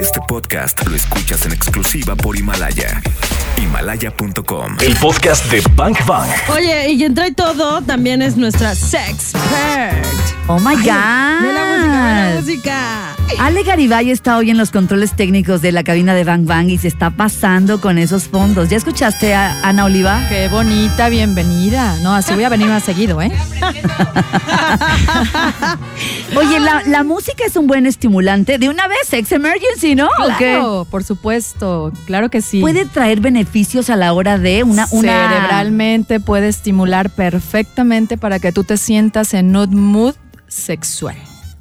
Este podcast lo escuchas en exclusiva por Himalaya. Himalaya.com. El podcast de Bank Bang. Oye, y quien trae todo también es nuestra sexpert. Oh my God. De la música, de la música. Ale Garibay está hoy en los controles técnicos de la cabina de Bang Bang y se está pasando con esos fondos. ¿Ya escuchaste a Ana Oliva? Qué bonita, bienvenida. No, así voy a venir más seguido, ¿eh? Oye, la, la música es un buen estimulante. De una vez, Sex Emergency, ¿no? Claro, por supuesto, claro que sí. Puede traer beneficios a la hora de una... una... Cerebralmente puede estimular perfectamente para que tú te sientas en un mood sexual.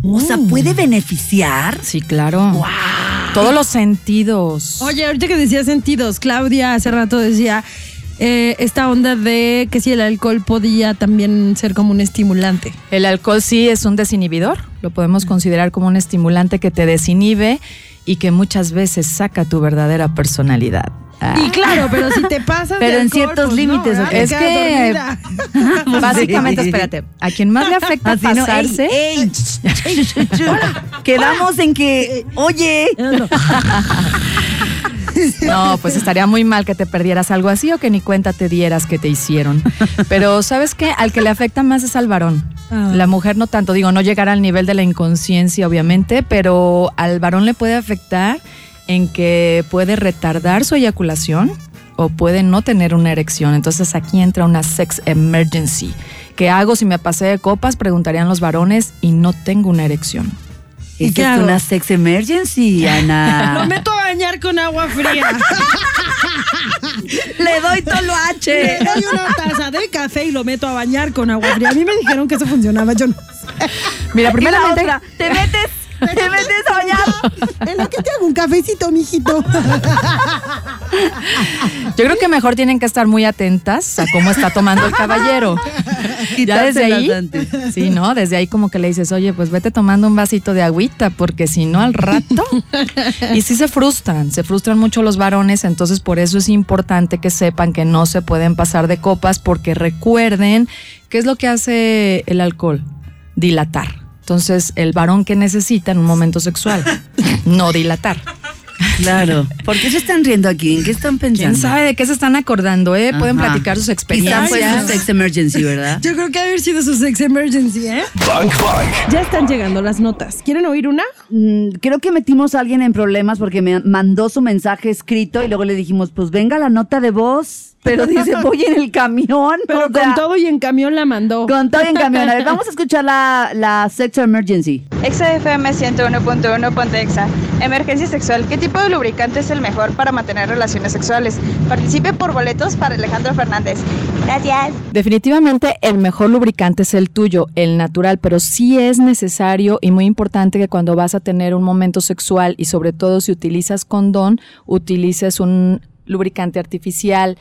O sea, puede beneficiar. Sí, claro. Todos los sentidos. Oye, ahorita que decía sentidos, Claudia hace rato decía eh, esta onda de que si el alcohol podía también ser como un estimulante. El alcohol sí es un desinhibidor, lo podemos considerar como un estimulante que te desinhibe y que muchas veces saca tu verdadera personalidad. Ah. Y claro, pero si te pasas Pero de en alcohol, ciertos pues límites, no, ¿ok? ¿verdad? Es que-. Básicamente, Sí. espérate, a quien más le afecta Así, ¿no? pasarse, Ey, ey, ey, Quedamos en que, oye, No, pues estaría muy mal que te perdieras algo así o que ni cuenta te dieras que te hicieron. Pero ¿sabes qué? Al que le afecta más es al varón. Ah. La mujer no tanto, digo, no llegar al nivel de la inconsciencia, obviamente, pero al varón le puede afectar en que puede retardar su eyaculación o puede no tener una erección. Entonces aquí entra una sex emergency. ¿Qué hago si me pasé de copas? Preguntarían los varones y no tengo una erección. ¿Y qué es hago? una sex emergency, Lo Ana. meto a bañar con agua fría. Le doy Le toloache. doy una taza de café y lo meto a bañar con agua fría. A mí me dijeron que eso funcionaba, yo no sé. Mira, primeramente, otra, te metes, te metes a bañar. En lo que te hago un cafecito, mijito. Yo creo que mejor tienen que estar muy atentas a cómo está tomando el caballero. ya desde ahí, sí, ¿no? Desde ahí como que le dices, oye, pues vete tomando un vasito de agüita, porque si no al rato. y sí se frustran, se frustran mucho los varones, entonces por eso es importante que sepan que no se pueden pasar de copas, porque recuerden, ¿qué es lo que hace el alcohol? Dilatar. Entonces, el varón que necesita en un momento sexual, no dilatar. Claro. ¿Por qué se están riendo aquí? ¿En qué están pensando? ¿Quién sabe de qué se están acordando, eh? Pueden Ajá. platicar sus Quizá experiencias. fue su sex emergency, ¿verdad? Yo creo que ha de haber sido su sex emergency, ¿eh? Bank Bang. Ya están llegando las notas. ¿Quieren oír una? Mm, Creo que metimos a alguien en problemas porque me mandó su mensaje escrito y luego le dijimos, pues venga la nota de voz. Pero dice, voy en el camión. Pero o sea, con todo y en camión la mandó. Con todo y en camión. A ver, vamos a escuchar la, la sex emergency. Exa FM 101.1 Pontexa. Emergencia sexual. ¿Qué tipo de lubricante es el mejor para mantener relaciones sexuales? Participe por boletos para Alejandro Fernández. Gracias. Definitivamente el mejor lubricante es el tuyo, el natural, pero sí es necesario y muy importante que cuando vas a tener un momento sexual y sobre todo si utilizas condón, utilices un lubricante artificial.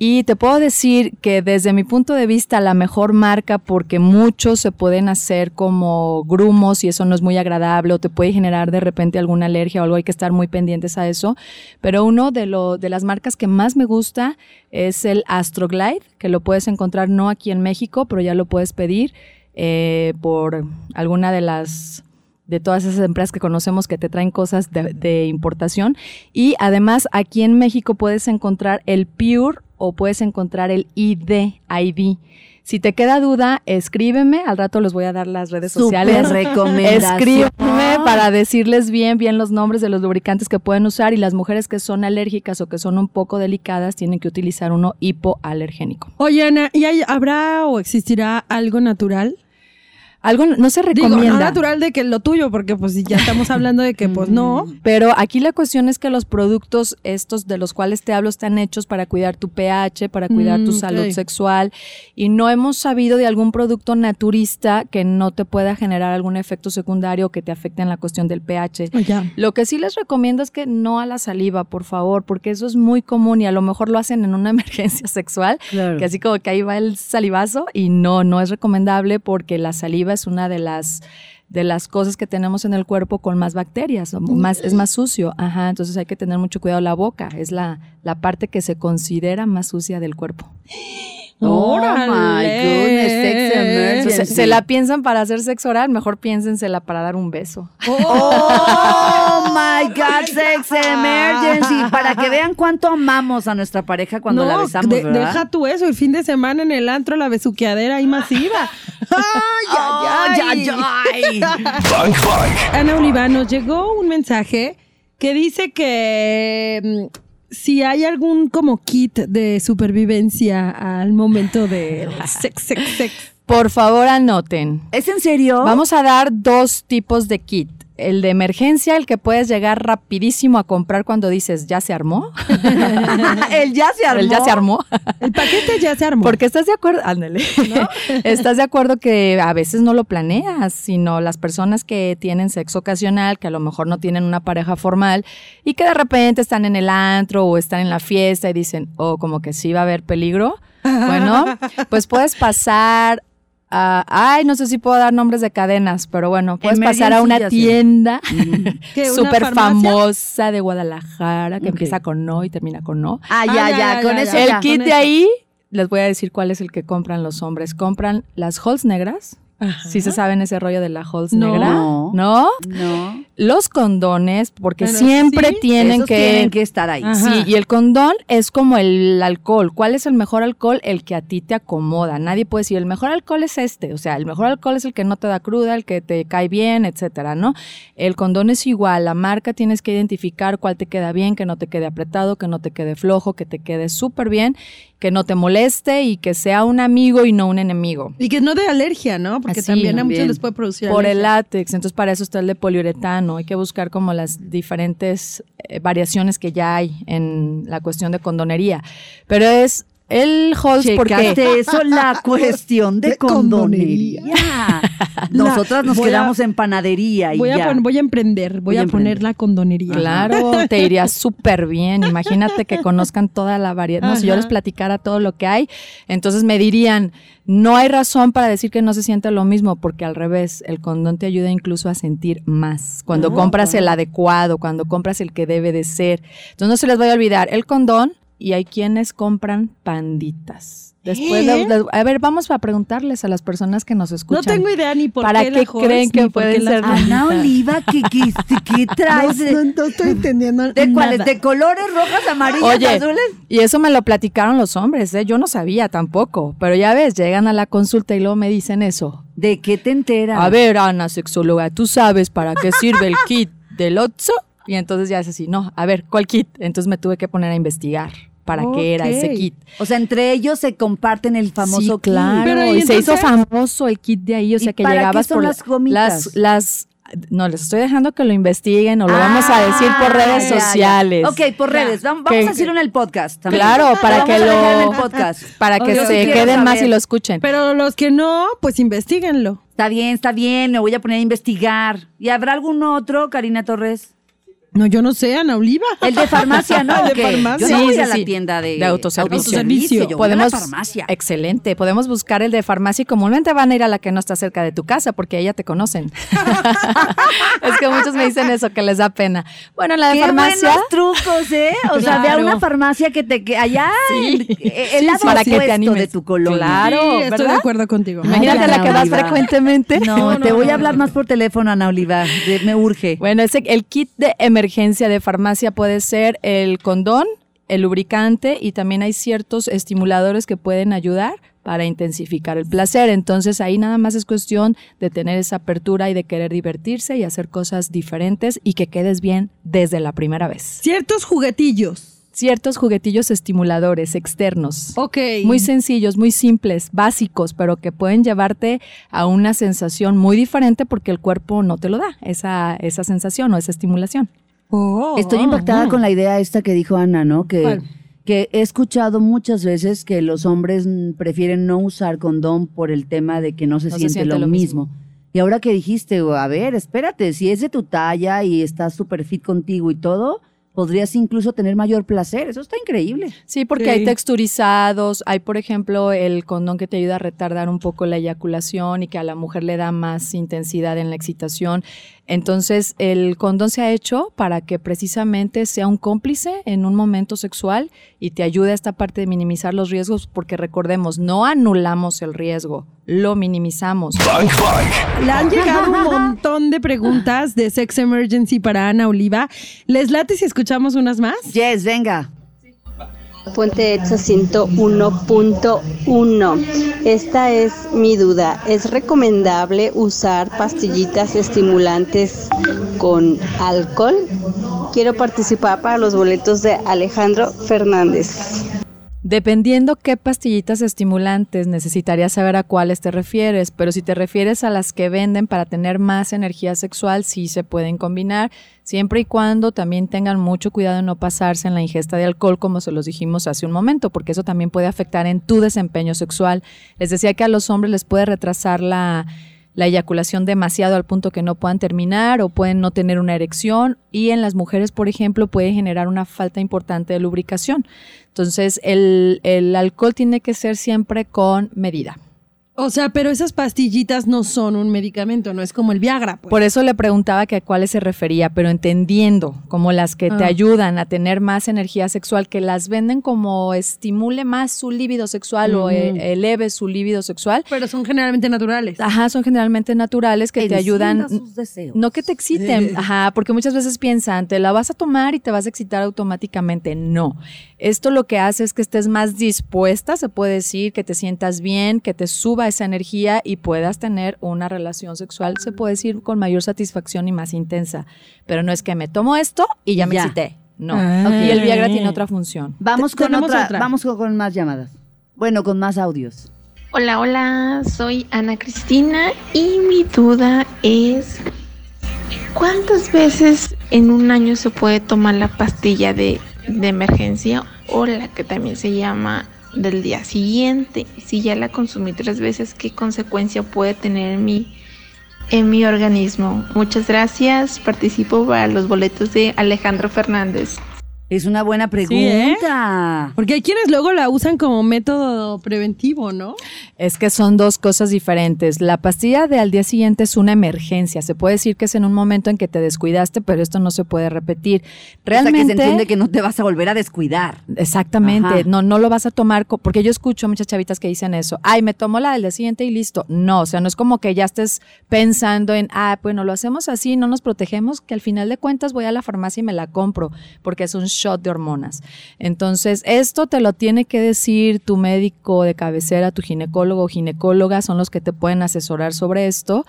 Y te puedo decir que desde mi punto de vista la mejor marca porque muchos se pueden hacer como grumos y eso no es muy agradable o te puede generar de repente alguna alergia o algo, hay que estar muy pendientes a eso. Pero uno de, lo, de las marcas que más me gusta es el Astroglide, que lo puedes encontrar no aquí en México, pero ya lo puedes pedir eh, por alguna de las de todas esas empresas que conocemos que te traen cosas de, de importación. Y además aquí en México puedes encontrar el Pure o puedes encontrar el ID, ID. Si te queda duda, escríbeme, al rato les voy a dar las redes Súper sociales. recomendación. Escríbeme para decirles bien, bien los nombres de los lubricantes que pueden usar y las mujeres que son alérgicas o que son un poco delicadas tienen que utilizar uno hipoalergénico. Oye, Ana, ¿y hay- habrá o existirá algo natural? Algo no se Digo, recomienda. no natural de que lo tuyo, porque pues ya estamos hablando de que pues no. Pero aquí la cuestión es que los productos estos de los cuales te hablo están hechos para cuidar tu pH, para cuidar tu Mm, salud ok. sexual y no hemos sabido de algún producto naturista que no te pueda generar algún efecto secundario que te afecte en la cuestión del pH. Oh, ya. Lo que sí les recomiendo es que no a la saliva, por favor, porque eso es muy común y a lo mejor lo hacen en una emergencia sexual, Claro. que así como que ahí va el salivazo y no, no es recomendable porque la saliva es una de las de las cosas que tenemos en el cuerpo con más bacterias, más, es más sucio, ajá, entonces hay que tener mucho cuidado la boca, es la, la parte que se considera más sucia del cuerpo. Oh my goodness, sex emergency. Se la piensan para hacer sexo oral, mejor piénsensela para dar un beso. Oh my God, Sex Emergency, para que vean cuánto amamos a nuestra pareja cuando la besamos, de- ¿verdad? deja tú eso, el fin de semana en el antro, la besuqueadera ahí masiva. ¡Ay, ay, ay! Bang. Ana Oliva, nos llegó un mensaje que dice que mm, si hay algún como kit de supervivencia al momento de sex, sex, sex. Por favor, anoten. ¿Es en serio? Vamos a dar dos tipos de kit. El de emergencia, el que puedes llegar rapidísimo a comprar cuando dices, ¿ya se armó? el ya se armó. El ya se armó. El paquete ya se armó. Porque estás de acuerdo, ándale. estás de acuerdo que a veces no lo planeas, sino las personas que tienen sexo ocasional, que a lo mejor no tienen una pareja formal y que de repente están en el antro o están en la fiesta y dicen, oh, como que sí va a haber peligro. Bueno, pues puedes pasar a, ay, no sé si puedo dar nombres de cadenas, pero bueno, puedes pasar a una tienda ¿Qué, una súper famosa de Guadalajara, que empieza con no y termina con no. Ah, ya, Ah, ya, ya, ya, con ya, eso ya. El ya. kit de eso. ahí, les voy a decir cuál es el que compran los hombres. Compran las Halls negras. Ajá. Si se saben ese rollo de la Halls No. negra. No. ¿No? No. Los condones, porque siempre sí, tienen Esos que... tienen que estar ahí. Ajá. Sí, y el condón es como el alcohol. ¿Cuál es el mejor alcohol? El que a ti te acomoda. Nadie puede decir, el mejor alcohol es este. O sea, el mejor alcohol es el que no te da cruda, el que te cae bien, etcétera, ¿no? El condón es igual. La marca tienes que identificar cuál te queda bien, que no te quede apretado, que no te quede flojo, que te quede súper bien, que no te moleste y que sea un amigo y no un enemigo. Y que no de alergia, ¿no? Porque Así, también a muchos les puede producir Por el látex, entonces para eso está el de poliuretano. Hay que buscar como las diferentes eh, variaciones que ya hay en la cuestión de condonería. Pero es el Halls porque eso, la cuestión de, De condonería. Nosotras nos voy a- quedamos en panadería y Voy a, ya. pon- voy a emprender, voy, Voy a a, poner la condonería. Claro, te iría súper bien. Imagínate que conozcan toda la variedad. No, si yo les platicara todo lo que hay, entonces me dirían, no hay razón para decir que no se siente lo mismo, porque al revés, el condón te ayuda incluso a sentir más. Cuando No, compras el adecuado, cuando compras el que debe de ser. Entonces no se les vaya a olvidar el condón y hay quienes compran panditas. Después, ¿Eh? a ver, vamos a preguntarles a las personas que nos No escuchan. tengo idea ni por ¿Para qué qué la Halls, creen que pueden las ser? Ana Oliva, ¿qué, qué, qué No, traes? no, no estoy entendiendo de cuáles? ¿De colores rojas, amarillas, Oye, azules? y eso me lo platicaron los hombres, ¿eh? yo no sabía tampoco, pero ya ves, llegan a la consulta y luego me dicen eso. ¿De qué te enteras? A ver, Ana, sexóloga, ¿tú sabes para qué sirve el kit del Otso? Y entonces ya es así, no, a ver, ¿cuál kit? Entonces me tuve que poner a investigar para qué era ese kit. O sea, entre ellos se comparten el famoso sí, kit. claro, Pero, y, ¿y se hizo famoso el kit de ahí, o ¿Y sea que para qué llegabas son por las gomitas? las las no les estoy dejando que lo investiguen o lo vamos a Ah, decir por redes ya, ya. sociales. Ok, por redes. Vamos, vamos Que- a decirlo en el podcast. también. Claro, para Lo que lo en el podcast. para que se queden más y lo escuchen. Pero los que no, pues investiguenlo. Está bien, está bien. Me voy a poner a investigar. ¿Y habrá algún otro, Karina Torres? No, yo no sé, Ana Oliva. El de farmacia, ¿no? El de farmacia. Yo no Sí, voy sí, a la sí. tienda de, De autoservicio. Autoservicio. Yo voy a podemos la farmacia. Excelente, podemos buscar el de farmacia y comúnmente van a ir a la que no está cerca de tu casa porque ahí ya te conocen. es que muchos me dicen eso que les da pena. Bueno, en la de Qué farmacia buenos trucos, ¿eh? O sea, ve a una farmacia que te que allá Sí. el Sí, lado para que te animes. de tu colonia. Claro, sí, estoy ¿verdad? de acuerdo contigo. imagínate Ay, la que vas frecuentemente. No, No, te no, voy no, a hablar no. más por teléfono, Ana Oliva. de- me urge. Bueno, ese, el kit de emergencia de farmacia puede ser el condón, el lubricante y también hay ciertos estimuladores que pueden ayudar para intensificar el placer. Entonces ahí nada más es cuestión de tener esa apertura y de querer divertirse y hacer cosas diferentes y que quedes bien desde la primera vez. Ciertos juguetillos. Ciertos juguetillos estimuladores externos. Ok. Muy sencillos, muy simples, básicos, pero que pueden llevarte a una sensación muy diferente porque el cuerpo no te lo da, esa, esa sensación o esa estimulación. Oh, Estoy impactada con la idea esta que dijo Ana, ¿no? Que, que he escuchado muchas veces que los hombres prefieren no usar condón por el tema de que no se, No se siente, siente lo, lo mismo. mismo. Y ahora que dijiste, a ver, espérate, si es de tu talla y estás súper fit contigo y todo, podrías incluso tener mayor placer. Eso está increíble. Sí, porque Sí. hay texturizados, hay por ejemplo el condón que te ayuda a retardar un poco la eyaculación y que a la mujer le da más intensidad en la excitación. Entonces, el condón se ha hecho para que precisamente sea un cómplice en un momento sexual y te ayude a esta parte de minimizar los riesgos, porque recordemos, no anulamos el riesgo, lo minimizamos. Bank Bank. Le han llegado un montón de preguntas de Sex Emergency para Ana Oliva. ¿Les late si escuchamos unas más? Yes, venga. Puente Exa 101.1. Esta es mi duda. ¿Es recomendable usar pastillitas estimulantes con alcohol? Quiero participar para los boletos de Alejandro Fernández. Dependiendo qué pastillitas estimulantes, necesitaría saber a cuáles te refieres, pero si te refieres a las que venden para tener más energía sexual, sí se pueden combinar, siempre y cuando también tengan mucho cuidado en no pasarse en la ingesta de alcohol, como se los dijimos hace un momento, porque eso también puede afectar en tu desempeño sexual. Les decía que a los hombres les puede retrasar la la eyaculación demasiado al punto que no puedan terminar o pueden no tener una erección y en las mujeres, por ejemplo, puede generar una falta importante de lubricación. Entonces, el, el alcohol tiene que ser siempre con medida. O sea, pero esas pastillitas no son un medicamento, no es como el Viagra. Pues. Por eso le preguntaba que a cuáles se refería, pero entendiendo como las que te Ah. ayudan a tener más energía sexual, que las venden como estimule más su líbido sexual o eh, eleve su líbido sexual. Pero son generalmente naturales. Ajá, son generalmente naturales que te ayudan. sus deseos. No que te exciten, ajá, porque muchas veces piensan, te la vas a tomar y te vas a excitar automáticamente. No. Esto lo que hace es que estés más dispuesta, se puede decir, que te sientas bien, que te suba esa energía y puedas tener una relación sexual, se puede decir, con mayor satisfacción y más intensa. Pero no es que me tomo esto y ya me Ya. excité. No. Ah. Y el Viagra tiene otra función. Vamos con otra, otra. vamos con, con más llamadas. Bueno, con más audios. Hola, hola, soy Ana Cristina y mi duda es ¿cuántas veces en un año se puede tomar la pastilla de, de emergencia o la que también se llama del día siguiente? Si ya la consumí tres veces, ¿qué consecuencia puede tener en mi, en mi organismo? Muchas gracias, participo para los boletos de Alejandro Fernández. Es una buena ¿eh? pregunta. Porque hay quienes luego la usan como método preventivo, ¿no? Es que son dos cosas diferentes. La pastilla de al día siguiente es una emergencia. Se puede decir que es en un momento en que te descuidaste, pero esto no se puede repetir. Realmente. O sea, que se entiende que no te vas a volver a descuidar. Exactamente, Ajá. no, no lo vas a tomar, porque yo escucho muchas chavitas que dicen eso, ay, me tomo la del día siguiente y listo. No, o sea, no es como que ya estés pensando en, ah, bueno, lo hacemos así, no nos protegemos, que al final de cuentas voy a la farmacia y me la compro, porque es un shot de hormonas. Entonces, esto te lo tiene que decir tu médico de cabecera, tu ginecólogo o ginecóloga, son los que te pueden asesorar sobre esto,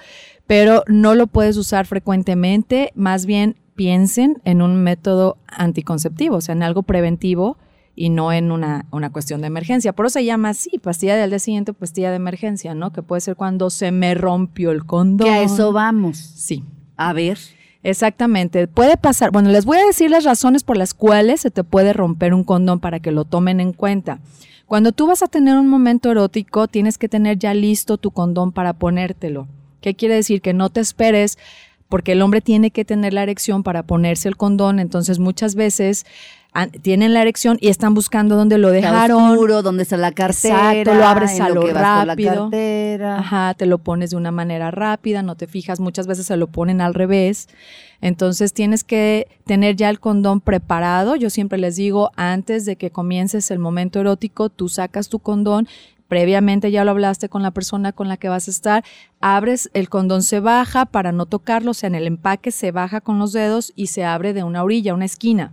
pero no lo puedes usar frecuentemente, más bien piensen en un método anticonceptivo, o sea, en algo preventivo y no en una, una cuestión de emergencia. Por eso se llama así, pastilla del día siguiente, pastilla de emergencia, ¿no? Que puede ser cuando se me rompió el condón. Que a eso vamos. Sí. A ver. Exactamente, puede pasar. Bueno, les voy a decir las razones por las cuales se te puede romper un condón para que lo tomen en cuenta. Cuando tú vas a tener un momento erótico, tienes que tener ya listo tu condón para ponértelo. ¿Qué quiere decir? Que no te esperes porque el hombre tiene que tener la erección para ponerse el condón, entonces muchas veces tienen la erección y están buscando dónde lo Está dejaron. oscuro, dónde está la cartera. Exacto, lo abres a lo la. Ajá, te lo pones de una manera rápida, no te fijas, muchas veces se lo ponen al revés. Entonces tienes que tener ya el condón preparado. Yo siempre les digo, antes de que comiences el momento erótico, tú sacas tu condón. Previamente ya lo hablaste con la persona con la que vas a estar, abres, el condón se baja para no tocarlo, o sea, en el empaque se baja con los dedos y se abre de una orilla, una esquina,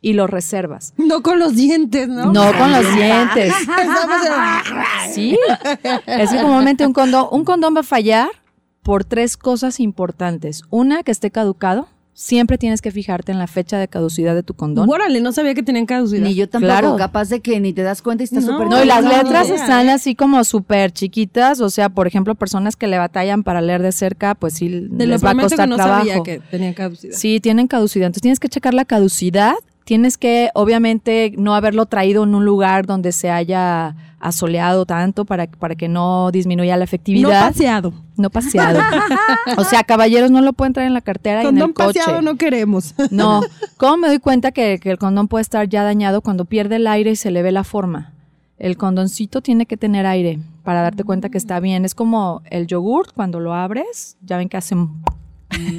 y lo reservas. No con los dientes, ¿no? No con los dientes. Sí. Es que comúnmente un condón, un condón va a fallar por tres cosas importantes. Una, que esté caducado. Siempre tienes que fijarte en la fecha de caducidad de tu condón. Órale, no sabía que tenían caducidad. Ni yo tampoco, Claro. capaz de que ni te das cuenta y está No. súper No, y las No, letras están ¿eh? así como súper chiquitas. O sea, por ejemplo, personas que le batallan para leer de cerca, pues sí lo les va a costar que no trabajo. sabía que tenían caducidad. Sí, tienen caducidad. Entonces tienes que checar la caducidad. Tienes que, obviamente, no haberlo traído en un lugar donde se haya asoleado tanto para, para que no disminuya la No efectividad. paseado. No paseado. o sea, caballeros no lo pueden traer en la cartera y en Condón el coche. paseado no queremos. No. ¿Cómo me doy cuenta que, que el condón puede estar ya dañado cuando pierde el aire y se le ve la forma? El condoncito tiene que tener aire para darte cuenta que está bien. Es como el yogurt, cuando lo abres, ya ven que hacen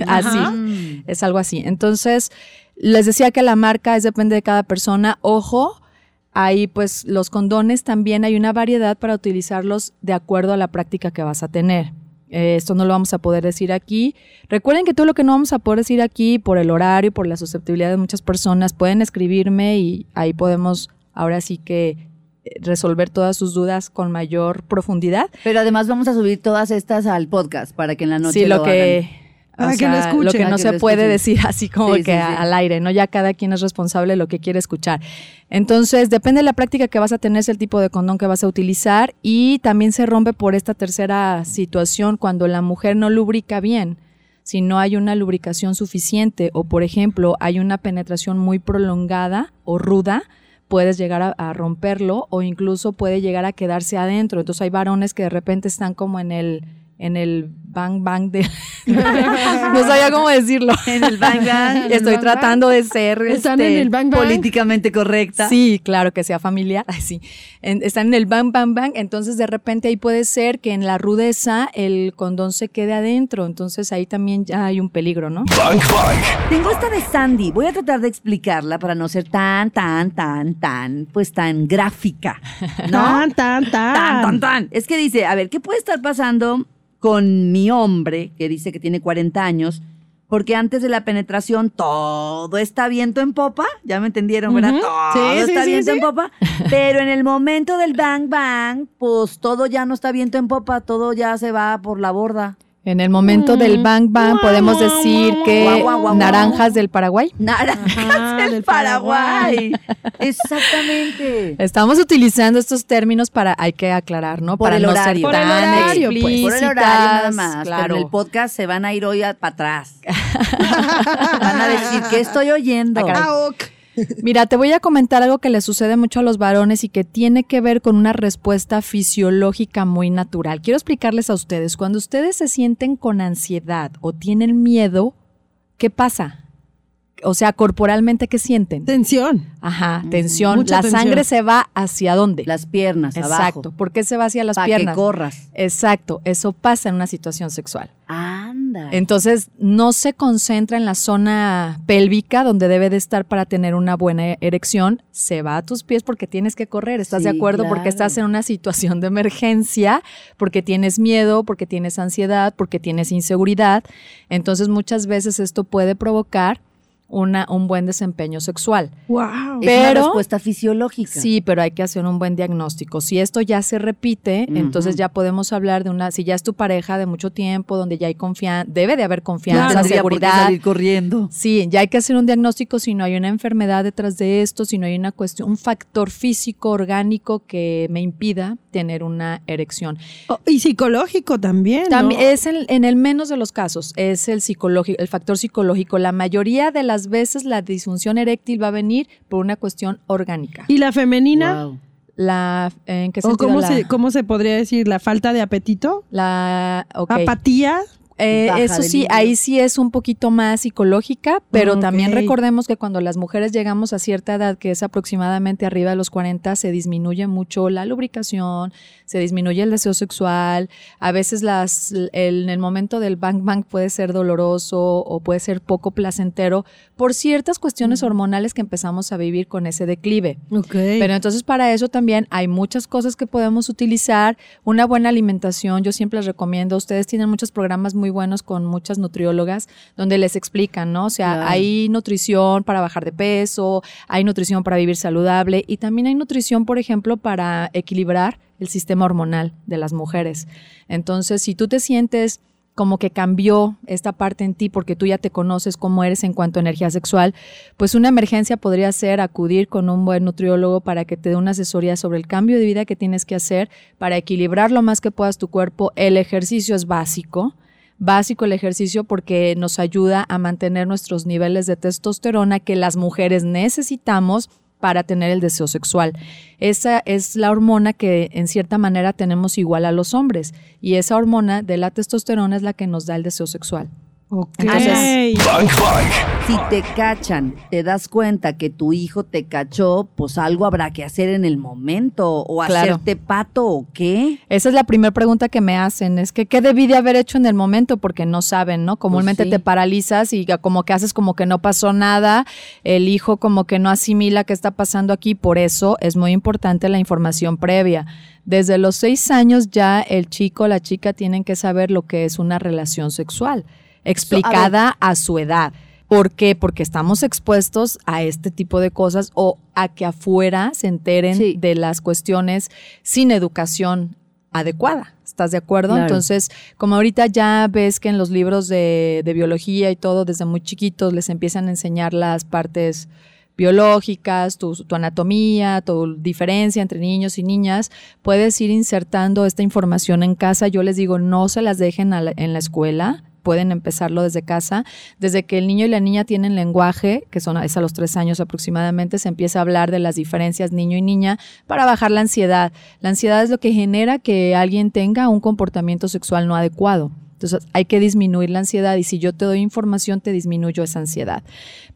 así, es algo así. Entonces, les decía que la marca es depende de cada persona. Ojo, ahí pues los condones también hay una variedad para utilizarlos de acuerdo a la práctica que vas a tener. Eh, esto no lo vamos a poder decir aquí. Recuerden que todo lo que no vamos a poder decir aquí por el horario, por la susceptibilidad de muchas personas, pueden escribirme y ahí podemos ahora sí que eh, resolver todas sus dudas con mayor profundidad. Pero además vamos a subir todas estas al podcast para que en la noche Sí, lo, lo que hagan. O que lo lo no que se puede decir así como Sí, que sí, a- sí. al aire, ¿no? Ya cada quien es responsable de lo que quiere escuchar. Entonces, depende de la práctica que vas a tener, es el tipo de condón que vas a utilizar y también se rompe por esta tercera situación cuando la mujer no lubrica bien. Si no hay una lubricación suficiente o, por ejemplo, hay una penetración muy prolongada o ruda, puedes llegar a, a romperlo o incluso puede llegar a quedarse adentro. Entonces hay varones que de repente están como en el en el bang bang de no sabía cómo decirlo. En el bang bang. Estoy tratando de ser Están este, en el bang bang. políticamente correcta. Sí, claro, que sea familiar. Sí. En- están en el bang, bang, bang. Entonces, de repente ahí puede ser que en la rudeza el condón se quede adentro. Entonces, ahí también ya hay un peligro, ¿no? Bang Bang. Tengo esta de Sandy. Voy a tratar de explicarla para no ser tan, tan, tan, tan, pues tan gráfica. ¿No? Tan, tan, tan. Tan, tan, tan. Es que dice, a ver, ¿qué puede estar pasando con mi hombre, que dice que tiene 40 años? Porque antes de la penetración todo está viento en popa, ya me entendieron, ¿verdad? Todo sí, está sí, viento sí. en popa, pero en el momento del bang bang, pues todo ya no está viento en popa, todo ya se va por la borda. En el momento del bang, bang, podemos decir que Guau, guau, guau, naranjas del Paraguay. Naranjas Ajá, del del Paraguay. Exactamente. Estamos utilizando estos términos para, hay que aclarar, ¿no? Por para el no horario. ser Por el tan horario, pues. Por el horario nada más. Pero Claro. en el podcast se van a ir hoy para atrás. van a decir, ¿qué estoy oyendo? Ah, caray. Mira, te voy a comentar algo que le sucede mucho a los varones y que tiene que ver con una respuesta fisiológica muy natural. Quiero explicarles a ustedes, cuando ustedes se sienten con ansiedad o tienen miedo, ¿qué pasa? O sea, corporalmente, ¿qué sienten? Tensión. Ajá, tensión. Mucha La tensión. sangre se va hacia dónde? Las piernas Exacto. abajo. ¿Por qué se va hacia las Para que piernas? corras. Exacto, eso pasa en una situación sexual. Anda. Entonces, no se concentra en la zona pélvica donde debe de estar para tener una buena erección, se va a tus pies porque tienes que correr, ¿estás de acuerdo? Porque estás en una situación de emergencia, porque tienes miedo, porque tienes ansiedad, porque tienes inseguridad. Entonces, muchas veces esto puede provocar una, un buen desempeño sexual. Wow. es pero- una respuesta fisiológica. Sí, pero hay que hacer un buen diagnóstico. Si esto ya se repite, entonces ya podemos hablar de una, si ya es tu pareja de mucho tiempo, donde ya hay confianza, debe de haber confianza, por qué seguridad. salir corriendo. Sí, ya hay que hacer un diagnóstico si no hay una enfermedad detrás de esto, si no hay una cuestión, un factor físico, orgánico que me impida tener una erección. Oh, y psicológico también. ¿no? También es en, en el menos de los casos, es el psicológico, el factor psicológico. La mayoría de las veces la disfunción eréctil va a venir por una cuestión orgánica. ¿Y la femenina? Wow. La, ¿En qué ¿O cómo la, se, cómo se podría decir? ¿La falta de apetito? la-. ¿Apatía? Eh, eso sí, ahí sí es un poquito más psicológica, pero también recordemos que cuando las mujeres llegamos a cierta edad, que es aproximadamente arriba de los 40, se disminuye mucho la lubricación, se disminuye el deseo sexual, a veces las, el- en el momento del bang bang puede ser doloroso o puede ser poco placentero por ciertas cuestiones hormonales que empezamos a vivir con ese declive. Pero entonces para eso también hay muchas cosas que podemos utilizar. Una buena alimentación, yo siempre les recomiendo, ustedes tienen muchos programas muy buenos con muchas nutriólogas donde les explican, ¿no? O sea, Claro. hay nutrición para bajar de peso, hay nutrición para vivir saludable y también hay nutrición, por ejemplo, para equilibrar el sistema hormonal de las mujeres. Entonces, si tú te sientes como que cambió esta parte en ti porque tú ya te conoces cómo eres en cuanto a energía sexual, pues una emergencia podría ser acudir con un buen nutriólogo para que te dé una asesoría sobre el cambio de vida que tienes que hacer para equilibrar lo más que puedas tu cuerpo. El ejercicio es básico, básico el ejercicio porque nos ayuda a mantener nuestros niveles de testosterona que las mujeres necesitamos para tener el deseo sexual. Esa es la hormona que en cierta manera tenemos igual a los hombres y esa hormona de la testosterona es la que nos da el deseo sexual. Ok. Bang Bang. Si te cachan, te das cuenta que tu hijo te cachó, pues algo habrá que hacer en el momento o Claro. hacerte pato o qué. Esa es la primera pregunta que me hacen, es que ¿qué debí de haber hecho en el momento? Porque no saben, ¿no? Comúnmente sí. te paralizas y como que haces como que no pasó nada, el hijo como que no asimila qué está pasando aquí, por eso es muy importante la información previa. Desde los seis años ya el chico o la chica tienen que saber lo que es una relación sexual, explicada a, su edad. ¿Por qué? Porque estamos expuestos a este tipo de cosas o a que afuera se enteren Sí. de las cuestiones sin educación adecuada. ¿Estás de acuerdo? Claro. Entonces, como ahorita ya ves que en los libros de, de biología y todo, desde muy chiquitos les empiezan a enseñar las partes biológicas, tu, tu anatomía, tu diferencia entre niños y niñas, puedes ir insertando esta información en casa. Yo les digo, no se las dejen la- en la escuela, pueden empezarlo desde casa. Desde que el niño y la niña tienen lenguaje, que son es a los tres años aproximadamente, se empieza a hablar de las diferencias niño y niña para bajar la ansiedad. La ansiedad es lo que genera que alguien tenga un comportamiento sexual no adecuado. Entonces hay que disminuir la ansiedad y si yo te doy información te disminuyo esa ansiedad.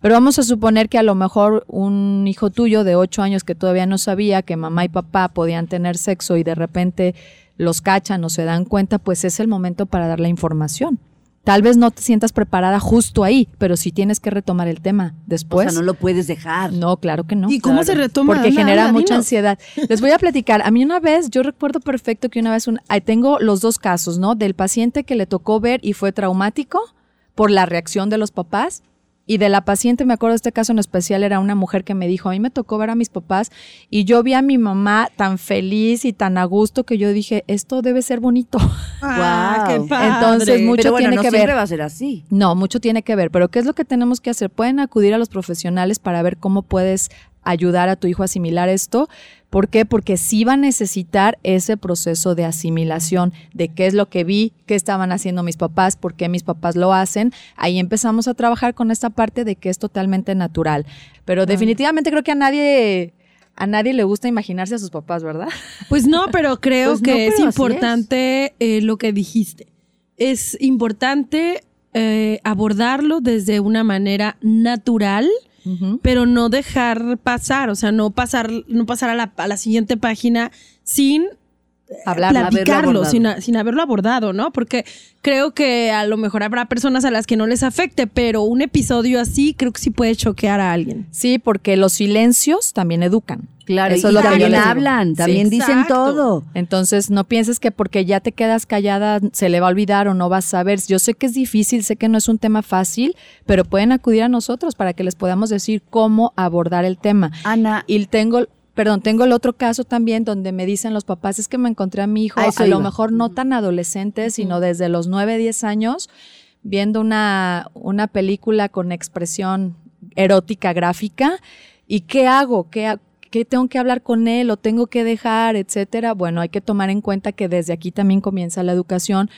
Pero vamos a suponer que a lo mejor un hijo tuyo de 8 años que todavía no sabía que mamá y papá podían tener sexo y de repente los cachan o se dan cuenta, pues es el momento para dar la información. Tal vez no te sientas preparada justo ahí, pero sí tienes que retomar el tema después. o sea, no lo puedes dejar. No, claro que no. ¿Y cómo se retoma? Porque genera mucha dinos. ansiedad. Les voy a platicar. A mí una vez, yo recuerdo perfecto que una vez, un, tengo los dos casos, ¿no? Del paciente que le tocó ver y fue traumático por la reacción de los papás. Y de la paciente, me acuerdo de este caso en especial, era una mujer que me dijo, a mí me tocó ver a mis papás y yo vi a mi mamá tan feliz y tan a gusto que yo dije, esto debe ser bonito. Ah, Guau. qué padre. Entonces, mucho Pero bueno, tiene no que siempre ver. va a ser así. No, mucho tiene que ver, pero ¿qué es lo que tenemos que hacer? Pueden acudir a los profesionales para ver cómo puedes ayudar a tu hijo a asimilar esto. ¿Por qué? Porque sí va a necesitar ese proceso de asimilación de qué es lo que vi, qué estaban haciendo mis papás, por qué mis papás lo hacen. Ahí empezamos a trabajar con esta parte de que es totalmente natural. Pero definitivamente creo que a nadie, a nadie le gusta imaginarse a sus papás, ¿verdad? Pues no, pero creo Pues no, que pero es importante eh, lo que dijiste. Es importante eh, abordarlo desde una manera natural, pero no dejar pasar, o sea, no pasar, no pasar a la, siguiente página sin Hablar, platicarlo, sin, a- sin haberlo abordado, ¿no? Porque creo que a lo mejor habrá personas a las que no les afecte, pero un episodio así creo que sí puede choquear a alguien. Sí, porque los silencios también educan. Claro, Eso y es lo que también hablan, Sí. también dicen Exacto. todo. Entonces, no pienses que porque ya te quedas callada se le va a olvidar o no vas a saber. Yo sé que es difícil, sé que no es un tema fácil, pero pueden acudir a nosotros para que les podamos decir cómo abordar el tema. Ana, Y tengo, perdón, tengo el otro caso también donde me dicen los papás, es que me encontré a mi hijo, A a, lo mejor no tan adolescente, sino desde los 9, 10 años, viendo una, una película con expresión erótica gráfica. ¿Y qué hago? ¿Qué, qué tengo que hablar con él o tengo que dejar, etcétera? Bueno, hay que tomar en cuenta que desde aquí también comienza la educación.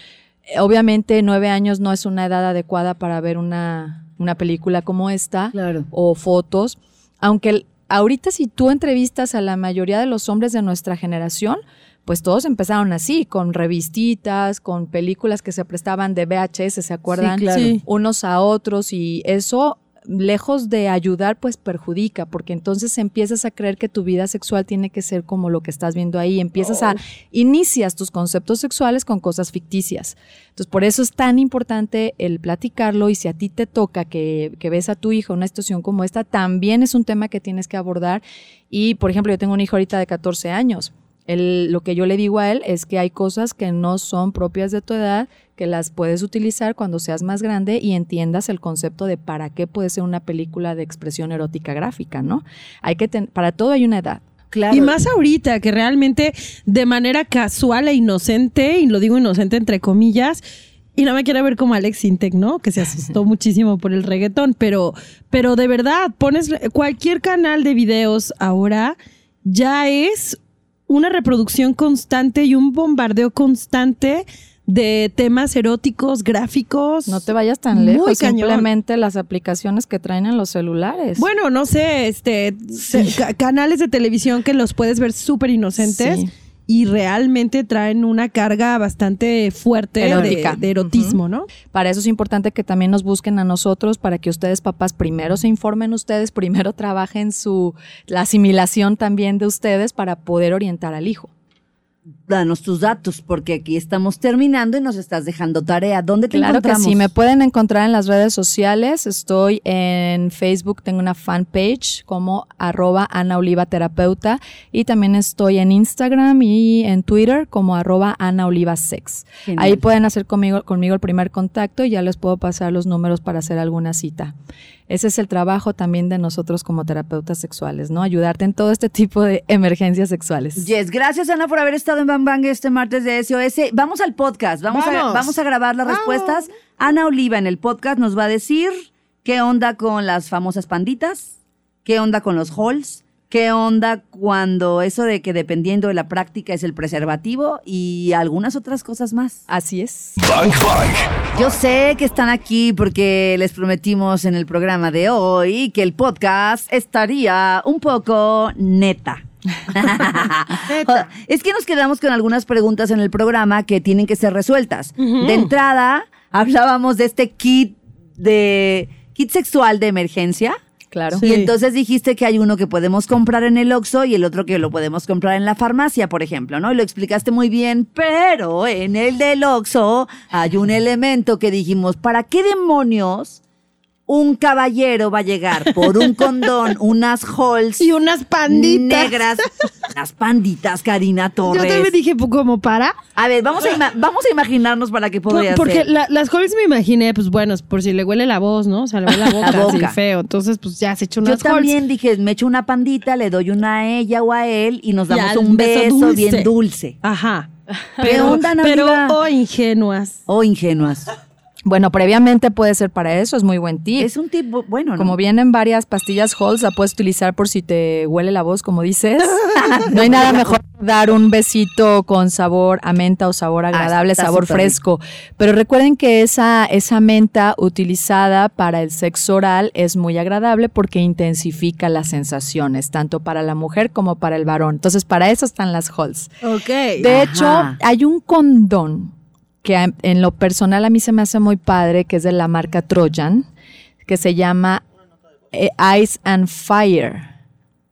Eh, Obviamente, nueve años no es una edad adecuada para ver una, una película como esta claro. o fotos, aunque el- ahorita si tú entrevistas a la mayoría de los hombres de nuestra generación, pues todos empezaron así, con revistitas, con películas que se prestaban de VHS, ¿se acuerdan? claro. Sí. Unos a otros y eso lejos de ayudar, pues perjudica, porque entonces empiezas a creer que tu vida sexual tiene que ser como lo que estás viendo ahí, empiezas a, inicias tus conceptos sexuales con cosas ficticias. Entonces, por eso es tan importante el platicarlo y si a ti te toca que, que ves a tu hijo en una situación como esta, también es un tema que tienes que abordar. Y, por ejemplo, yo tengo un hijo ahorita de 14 años. Él- lo que yo le digo a él es que hay cosas que no son propias de tu edad, que las puedes utilizar cuando seas más grande y entiendas el concepto de para qué puede ser una película de expresión erótica gráfica, ¿no? Hay que ten- para todo hay una edad. Claro. Y más ahorita, que realmente de manera casual e inocente, y lo digo inocente entre comillas, y no me quiere ver como Alex Intec, ¿no? Que se asustó muchísimo por el reggaetón, pero, pero de verdad, pones cualquier canal de videos ahora, ya es una reproducción constante y un bombardeo constante de temas eróticos, gráficos. No te vayas tan Muy lejos, cañón. simplemente las aplicaciones que traen en los celulares. Bueno, no sé, este, canales de televisión que los puedes ver súper inocentes. Sí. y realmente traen una carga bastante fuerte de, erotismo, ¿no? Para eso es importante que también nos busquen a nosotros para que ustedes, papás, primero se informen ustedes, primero trabajen su la asimilación también de ustedes para poder orientar al hijo. Danos tus datos, porque aquí estamos terminando y nos estás dejando tarea. ¿Dónde te Claro que encontramos? sí, me pueden encontrar en las redes sociales. Estoy en Facebook, tengo una fanpage como arroba Ana Oliva Terapeuta y también estoy en Instagram y en Twitter como arroba Ana Oliva Sex. Genial. Ahí pueden hacer conmigo, conmigo el primer contacto y ya les puedo pasar los números para hacer alguna cita. Ese es el trabajo también de nosotros como terapeutas sexuales, ¿no? Ayudarte en todo este tipo de emergencias sexuales. Yes, gracias Ana por haber estado en Bang Bang este martes de SOS. Vamos al podcast, vamos, A, Vamos. vamos a grabar las respuestas. Ana Oliva en el podcast nos va a decir qué onda con las famosas panditas, qué onda con los halls, qué onda cuando eso de que dependiendo de la práctica es el preservativo y algunas otras cosas más. Así es. Bang Bang. Yo sé que están aquí porque les prometimos en el programa de hoy que el podcast estaría un poco neta. es que nos quedamos con algunas preguntas en el programa que tienen que ser resueltas. De entrada, hablábamos de este kit de kit sexual de emergencia. Claro. Y entonces dijiste que hay uno que podemos comprar en el Oxxo y el otro que lo podemos comprar en la farmacia, por ejemplo, ¿no? Y lo explicaste muy bien, pero en el del Oxxo hay un elemento que dijimos, ¿para qué demonios un caballero va a llegar por un condón, unas halls Y unas panditas. negras, unas panditas, Karina Yo Torres? también dije, pues, como para. A ver, vamos a, vamos a imaginarnos para qué podría porque ser. la- las Halls me imaginé, pues bueno, por si le huele la voz, ¿no? O sea, le huele la boca, La boca. así feo. Entonces, pues ya se echó Yo unas Halls. también dije, me echo una pandita, le doy una a ella o a él y nos damos un beso dulce. bien dulce. Ajá. ¿Qué onda, Pero, Oliva? oh, ingenuas. O ingenuas. Bueno, previamente puede ser para eso, es muy buen tip. Es un tipo, bueno, ¿no? Como vienen varias pastillas Halls, la puedes utilizar por si te huele la voz, como dices. No hay nada mejor que dar un besito con sabor a menta o sabor agradable, Ah, está sabor fresco. Pero recuerden que esa, esa menta utilizada para el sexo oral es muy agradable porque intensifica las sensaciones, tanto para la mujer como para el varón. Entonces, para eso están las Halls. Ok. De hecho, hay un condón que a- en lo personal a mí se me hace muy padre, que es de la marca Trojan, que se llama eh, Ice and Fire.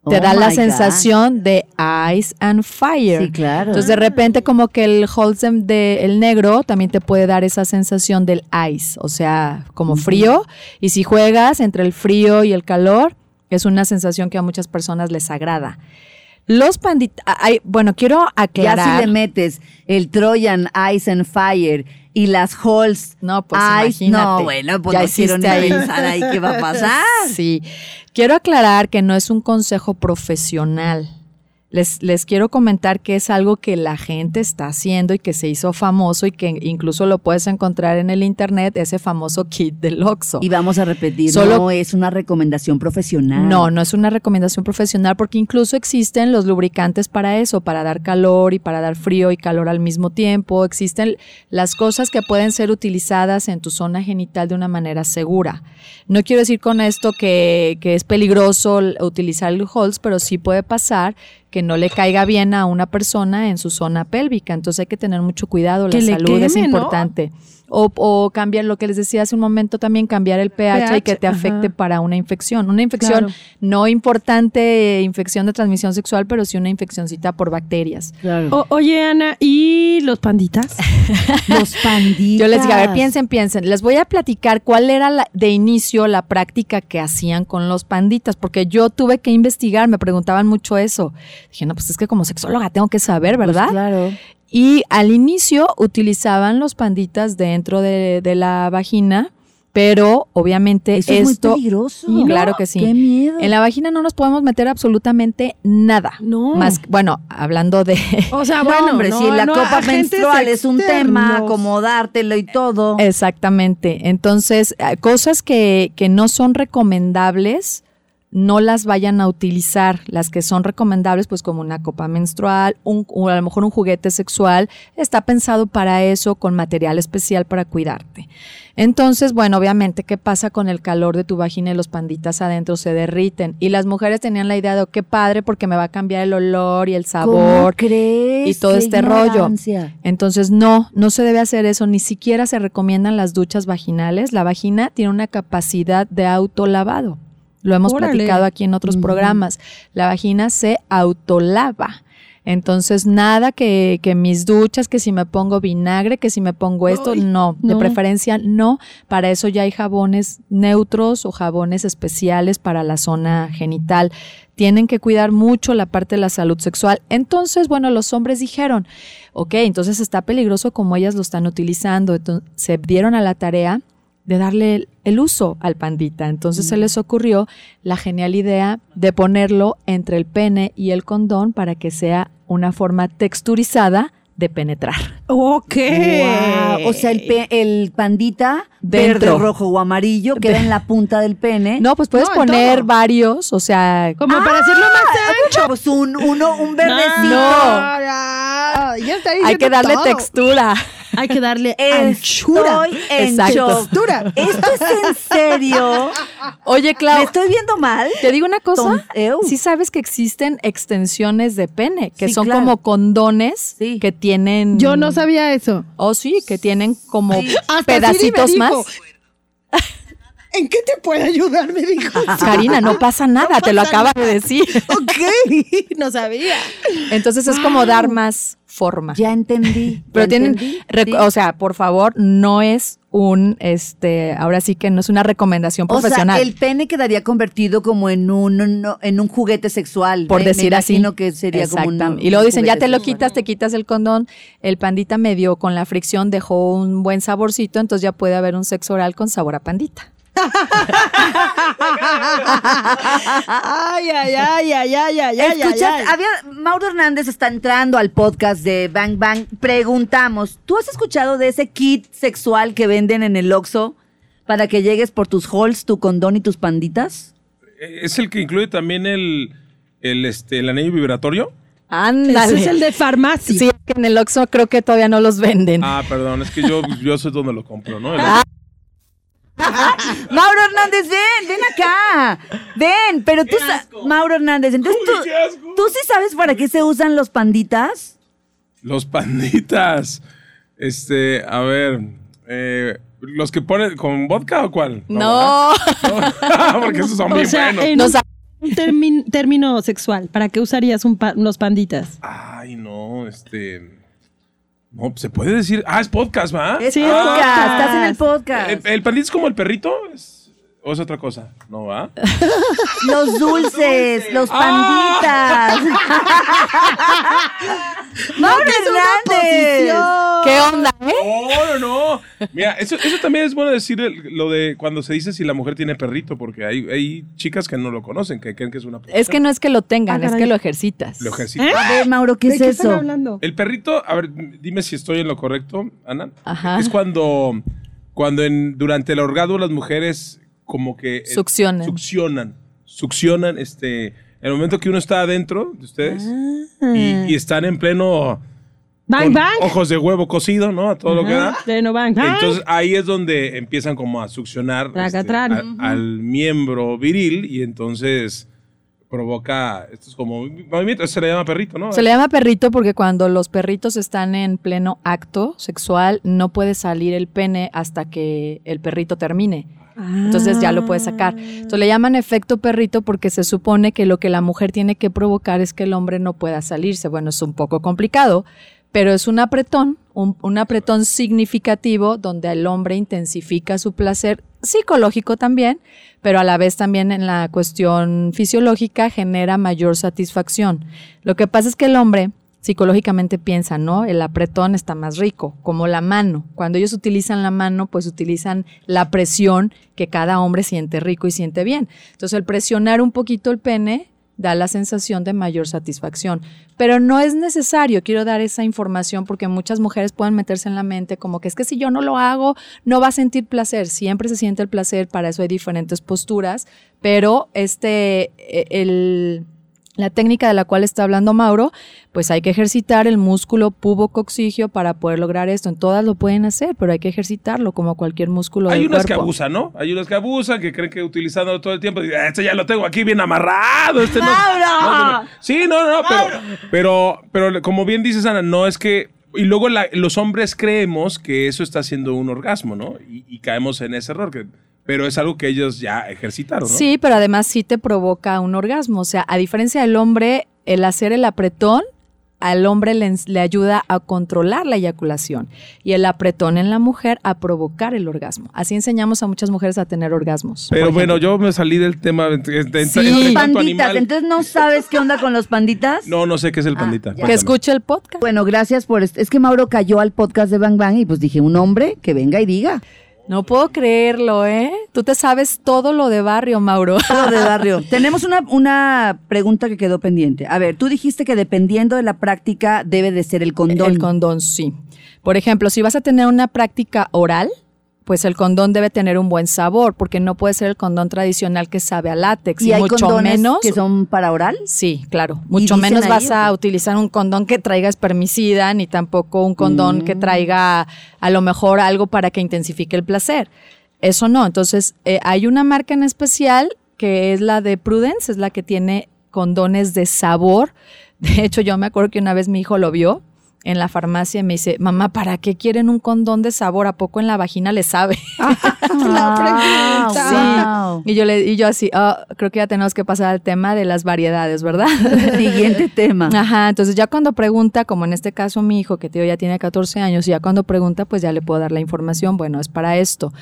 Te Oh da la my sensación de Ice and Fire. Sí, claro. Entonces de repente como que el Holzem de el negro también te puede dar esa sensación del ice, o sea, como frío. Y si juegas entre el frío y el calor, es una sensación que a muchas personas les agrada. Los panditas, bueno, quiero ya aclarar. si le metes el Trojan Ice and Fire y las Halls No, pues Ice, imagínate. no, bueno, pues Ya no quiero ni ahí. pensar ahí qué va a pasar. Sí. Quiero aclarar que no es un consejo profesional. Les, les quiero comentar que es algo que la gente está haciendo y que se hizo famoso y que incluso lo puedes encontrar en el internet, ese famoso kit del Oxxo. Y vamos a repetir, Solo- no es una recomendación profesional. No, no es una recomendación profesional porque incluso existen los lubricantes para eso, para dar calor y para dar frío y calor al mismo tiempo. Existen las cosas que pueden ser utilizadas en tu zona genital de una manera segura. No quiero decir con esto que, que es peligroso utilizar el Halls, pero sí puede pasar que no le caiga bien a una persona en su zona pélvica. Entonces hay que tener mucho cuidado. La salud es ¿no? O, o cambiar lo que les decía hace un momento también, cambiar el pH, y que te afecte ajá. para una infección. Una infección Claro. no importante, eh, infección de transmisión sexual, pero sí una infeccioncita por bacterias. Claro. O- oye, Ana, ¿y los panditas? Los panditas. Yo les digo, a ver, piensen, piensen. Les voy a platicar cuál era la- de inicio la práctica que hacían con los panditas, porque yo tuve que investigar, me preguntaban mucho eso. Dije, no, pues es que como sexóloga tengo que saber, Pues ¿verdad? claro. Y al inicio utilizaban los panditas dentro de, de la vagina, pero obviamente Eso es muy esto... peligroso. Sí, claro que sí. Qué miedo. En la vagina no nos podemos meter absolutamente nada. No. Más, bueno, hablando de... O sea, No, bueno, hombre, no, si la copa menstrual es un tema, acomodártelo y todo. Exactamente. Entonces, eh, cosas que, que no son recomendables, no las vayan a utilizar, las que son recomendables, pues como una copa menstrual, un, o a lo mejor un juguete sexual, está pensado para eso, con material especial para cuidarte. Entonces, bueno, obviamente, ¿qué pasa con el calor de tu vagina y los panditas adentro se derriten? Y las mujeres tenían la idea de, oh, qué padre, porque me va a cambiar el olor y el sabor. crees? Y todo Qué este rollo. Entonces, no, no se debe hacer eso, ni siquiera se recomiendan las duchas vaginales. La vagina tiene una capacidad de autolavado. Lo hemos Órale. platicado aquí en otros programas. La vagina se autolava. Entonces, nada que, que mis duchas, que si me pongo vinagre, que si me pongo esto, no, de no. preferencia no. Para eso ya hay jabones neutros o jabones especiales para la zona genital. Tienen que cuidar mucho la parte de la salud sexual. Entonces, bueno, los hombres dijeron, ok, entonces está peligroso como ellas lo están utilizando. Entonces, se dieron a la tarea de darle el, uso al pandita. Entonces se les ocurrió la genial idea de ponerlo entre el pene y el condón para que sea una forma texturizada de penetrar. Ok. Guau, O sea, el, pe- el pandita verde, Dentro. rojo o amarillo queda en la punta del pene. No, pues puedes No, poner todo. varios, o sea, Como para hacerlo más ancho. Pues un, uno, un verdecito. No. ya, ya está hay que darle todo. textura. Hay que darle anchura. Estoy en Exacto. shock. Textura. ¿Esto es en serio? Oye, ¿Me Clau, estoy viendo mal? te digo una cosa. Ew. Sí sabes que existen extensiones de pene, que Sí, son claro. como condones Sí. que tienen... Yo no sabía eso. Oh, sí, que tienen como pedacitos Siri me más. ¿En qué te puede ayudar? Me dijo. Karina, no pasa nada, te lo pasa acaba de decir. ok, no sabía. Entonces es como dar más forma. Ya entendí. Pero ya tienen, entendí, rec- sí. o sea, por favor, no es un, este, ahora sí que no es una recomendación O sea, profesional. el pene quedaría convertido como en un, no- en un juguete sexual. por Me- me decir así. que sería como un. Y luego dicen, ya te lo sexual. quitas, te quitas el condón. El pandita medio con la fricción dejó un buen saborcito, entonces ya puede haber un sexo oral con sabor a pandita. Ay, ay, ay, ay, ay, ay, ay, ay, había, Mauro Hernández está entrando al podcast de Bang Bang. Preguntamos, ¿tú has escuchado de ese kit sexual que venden en el Oxxo para que llegues por tus halls, tu condón y tus panditas? ¿Es el que incluye también el, el, este, el anillo vibratorio? Ándale. Ese es el de farmacia. Sí, es que en el Oxxo creo que todavía no los venden. Ah, perdón, es que yo, yo sé dónde lo compro, ¿no? El- Mauro Hernández, ven, ven acá. Ven, pero tú sa- Mauro Hernández, entonces tú, Uy, qué asco. ¿tú sí sabes para qué se usan los panditas? Los panditas. Este, a ver. eh, ¿Los que ponen con vodka o cuál? No. Porque esos son O bien sea, buenos. en No un, término sexual, ¿para qué usarías un pa- unos panditas? Ay, no, este. No, se puede decir. Ah, es podcast, ¿va? Es Sí, es podcast, podcast. estás en el podcast. ¿El, el pandita es como el perrito? ¿Es, ¿O es otra cosa? ¿No va? Los dulces, los Ah. panditas. Mauro Hernández. ¿Qué onda, eh? No, no, no. Mira, eso, eso también es bueno decir el- lo de cuando se dice si la mujer tiene perrito, porque hay, hay chicas que no lo conocen, que creen que es una Es que no es que lo tengan, Ah, es caray. que lo ejercitas. Lo ejercita. ¿Eh? A ver, Mauro, ¿qué ¿De es qué están eso? hablando? El perrito, a ver, dime si estoy en lo correcto, Ana. Ajá. Es cuando, cuando en, durante el orgasmo las mujeres como que... eh, Succionan. Succionan. Succionan, este... En el momento que uno está adentro de ustedes y, y están en pleno... Bang, con bang. Ojos de huevo cocido, ¿no? A todo lo que da. De no bang, bang. Entonces ahí es donde empiezan como a succionar este, al miembro viril y entonces provoca estos como movimientos, se le llama perrito, ¿no? Se le llama perrito porque cuando los perritos están en pleno acto sexual, no puede salir el pene hasta que el perrito termine. Entonces ya lo puede sacar. Entonces le llaman efecto perrito porque se supone que lo que la mujer tiene que provocar es que el hombre no pueda salirse. Bueno, es un poco complicado, pero es un apretón, un, un apretón significativo donde el hombre intensifica su placer psicológico también, pero a la vez también en la cuestión fisiológica genera mayor satisfacción. Lo que pasa es que el hombre psicológicamente piensa, ¿no? El apretón está más rico, como la mano. Cuando ellos utilizan la mano, pues utilizan la presión que cada hombre siente rico y siente bien. Entonces, el presionar un poquito el pene da la sensación de mayor satisfacción. Pero no es necesario, quiero dar esa información porque muchas mujeres pueden meterse en la mente como que es que si yo no lo hago, no va a sentir placer. Siempre se siente el placer, para eso hay diferentes posturas, pero este, e, el, la técnica de la cual está hablando Mauro, pues hay que ejercitar el músculo pubocoxigio para poder lograr esto. En todas lo pueden hacer, pero hay que ejercitarlo como cualquier músculo Hay del unas que abusan, ¿no? Hay unas que abusan, que creen que utilizándolo todo el tiempo, dicen, "Ah, este ya lo tengo aquí bien amarrado. Este no, no, no". Sí, no, no, pero, pero, pero como bien dices, Ana, no es que... Y luego la- los hombres creemos que eso está haciendo un orgasmo, ¿no? Y, y caemos en ese error. Que, pero es algo que ellos ya ejercitaron, ¿no? Sí, pero además sí te provoca un orgasmo. O sea, a diferencia del hombre, el hacer el apretón al hombre le, ayuda a controlar la eyaculación y el apretón en la mujer a provocar el orgasmo. Así enseñamos a muchas mujeres a tener orgasmos. Pero bueno, yo me salí del tema de, de- de- Sí. entre panditas, animal. entonces no sabes qué onda con los panditas. No, no sé qué es el Ah, pandita. que escuche el podcast. Bueno, gracias por esto. Es que Mauro cayó al podcast de Bang Bang y pues dije, un hombre que venga y diga. No puedo creerlo, ¿eh? Tú te sabes todo lo de barrio, Mauro. Todo de barrio. Tenemos una, una pregunta que quedó pendiente. A ver, tú dijiste que dependiendo de la práctica debe de ser el condón. El condón, sí. Por ejemplo, si vas a tener una práctica oral, pues el condón debe tener un buen sabor, porque no puede ser el condón tradicional que sabe a látex, y, y hay mucho condones menos. que son para oral. Sí, claro. Mucho menos ahí, vas a utilizar un condón que traiga espermicida, ni tampoco un condón Mm. que traiga a lo mejor algo para que intensifique el placer. Eso no. Entonces, eh, hay una marca en especial que es la de Prudence, es la que tiene condones de sabor. De hecho, yo me acuerdo que una vez mi hijo lo vio en la farmacia y me dice, mamá, ¿para qué quieren un condón de sabor? ¿A poco en la vagina le sabe? Ah, wow. Y yo, le, y yo así, "Ah, creo que ya tenemos que pasar al tema de las variedades, ¿verdad? Siguiente tema. Ajá, entonces ya cuando pregunta, como en este caso mi hijo, que tío ya tiene 14 años, y ya cuando pregunta, pues ya le puedo dar la información, bueno, es para esto.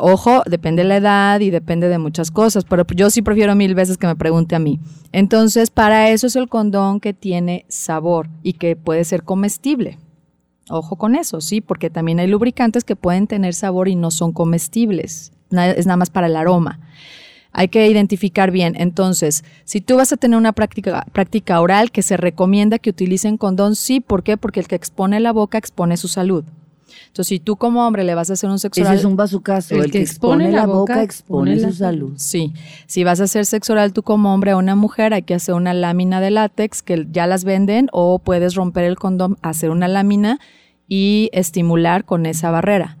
Ojo, depende de la edad y depende de muchas cosas, pero yo sí prefiero mil veces que me pregunte a mí. Entonces, para eso es el condón que tiene sabor y que puede ser comestible. Ojo con eso, sí, porque también hay lubricantes que pueden tener sabor y no son comestibles. Es nada más para el aroma. Hay que identificar bien. Entonces, si tú vas a tener una práctica, práctica oral que se recomienda que utilicen condón, sí. ¿Por qué? Porque el que expone la boca expone su salud. Entonces, si tú como hombre le vas a hacer un sexo Ese oral, es un bazucazo. El, que expone la boca expone su salud. Sí, si vas a hacer sexo oral tú como hombre o una mujer, hay que hacer una lámina de látex que ya las venden o puedes romper el condón, hacer una lámina y estimular con esa barrera.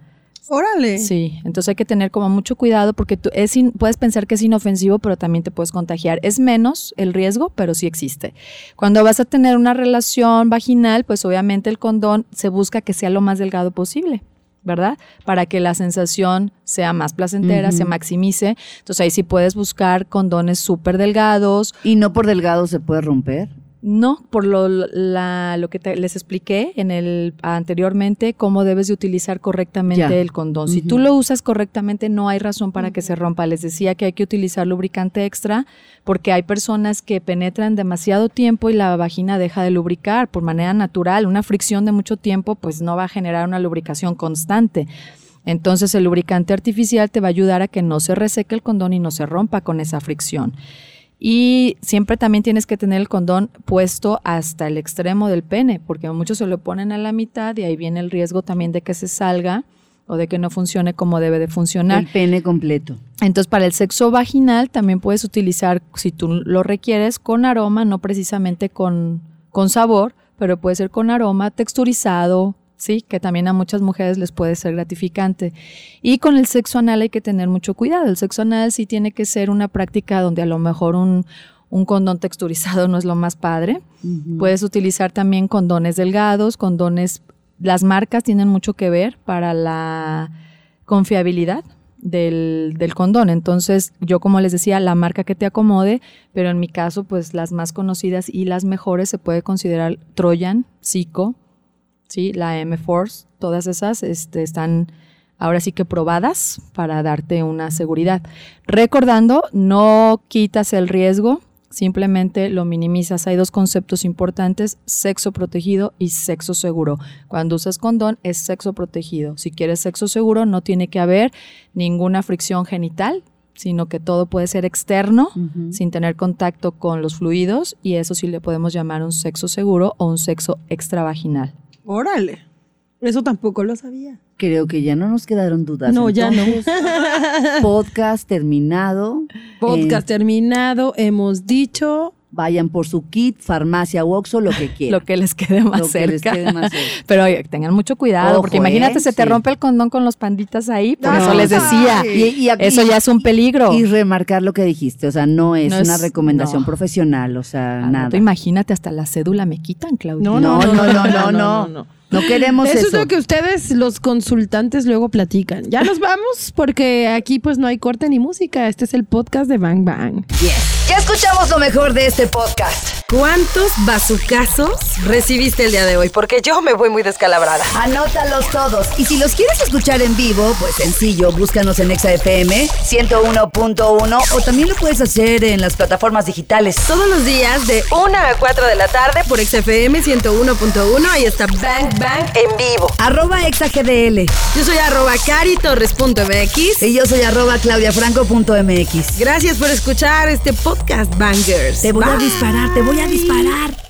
Órale. Sí, entonces hay que tener como mucho cuidado porque tú es in- puedes pensar que es inofensivo, pero también te puedes contagiar. Es menos el riesgo, pero sí existe. Cuando vas a tener una relación vaginal, pues obviamente el condón se busca que sea lo más delgado posible. ¿Verdad? Para que la sensación sea más placentera, se maximice. Entonces ahí sí puedes buscar condones súper delgados, Y no por delgado se puede romper. No, por lo, la- lo que te- les expliqué en el anteriormente, cómo debes de utilizar correctamente Ya. el condón. Si tú lo usas correctamente, no hay razón para que se rompa. Les decía que hay que utilizar lubricante extra porque hay personas que penetran demasiado tiempo y la vagina deja de lubricar por manera natural. Una fricción de mucho tiempo, pues no va a generar una lubricación constante. Entonces el lubricante artificial te va a ayudar a que no se reseque el condón y no se rompa con esa fricción. Y siempre también tienes que tener el condón puesto hasta el extremo del pene, porque muchos se lo ponen a la mitad y ahí viene el riesgo también de que se salga o de que no funcione como debe de funcionar. El pene completo. Entonces, para el sexo vaginal también puedes utilizar, si tú lo requieres, con aroma, no precisamente con, con sabor, pero puede ser con aroma texturizado, sí, que también a muchas mujeres les puede ser gratificante. Y con el sexo anal hay que tener mucho cuidado. El sexo anal sí tiene que ser una práctica donde a lo mejor un, un condón texturizado no es lo más padre. Puedes utilizar también condones delgados, condones, las marcas tienen mucho que ver para la confiabilidad del, del condón. Entonces, yo como les decía, la marca que te acomode, pero en mi caso, pues las más conocidas y las mejores se puede considerar Trojan, Zico, ¿sí? la M-Force, todas esas este, están ahora sí que probadas para darte una seguridad. Recordando, no quitas el riesgo, simplemente lo minimizas. Hay dos conceptos importantes, sexo protegido y sexo seguro. Cuando usas condón es sexo protegido. Si quieres sexo seguro no tiene que haber ninguna fricción genital, sino que todo puede ser externo, sin tener contacto con los fluidos, y eso sí le podemos llamar un sexo seguro o un sexo extravaginal. Órale. Eso tampoco lo sabía. Creo que ya no nos quedaron dudas. No, ya no. Podcast terminado. Podcast Eh, terminado. Hemos dicho. Vayan por su kit, farmacia u Oxxo, lo que quieran. Lo que les quede más Lo que les cerca. quede más cerca. Pero oye, tengan mucho cuidado, Ojo, porque imagínate, ¿eh? se te Sí. rompe el condón con los panditas ahí, por No, eso les decía. Y- y aquí- eso ya es un peligro. Y remarcar lo que dijiste, o sea, no es No una es- recomendación no. profesional, o sea, nada. imagínate, hasta la cédula me quitan, Claudia. No, no, no, no, no, no. No queremos Eso, eso. es lo que ustedes, los consultantes, luego platican. Ya nos vamos porque aquí pues no hay corte ni música. Este es el podcast de Bang Bang. Ya escuchamos lo mejor de este podcast. ¿Cuántos bazucazos recibiste el día de hoy? Porque yo me voy muy descalabrada. Anótalos todos. Y si los quieres escuchar en vivo, pues sencillo, búscanos en ExaFM 101.1 o también lo puedes hacer en las plataformas digitales. Todos los días de 1 a 4 de la tarde por XFM 101.1. Ahí está Bang Bang en vivo. Arroba ExaGDL. Yo soy arroba caritorres.mx. Y yo soy arroba claudiafranco.mx. Gracias por escuchar este podcast, Bangers. Te voy a disparar, te voy a disparar.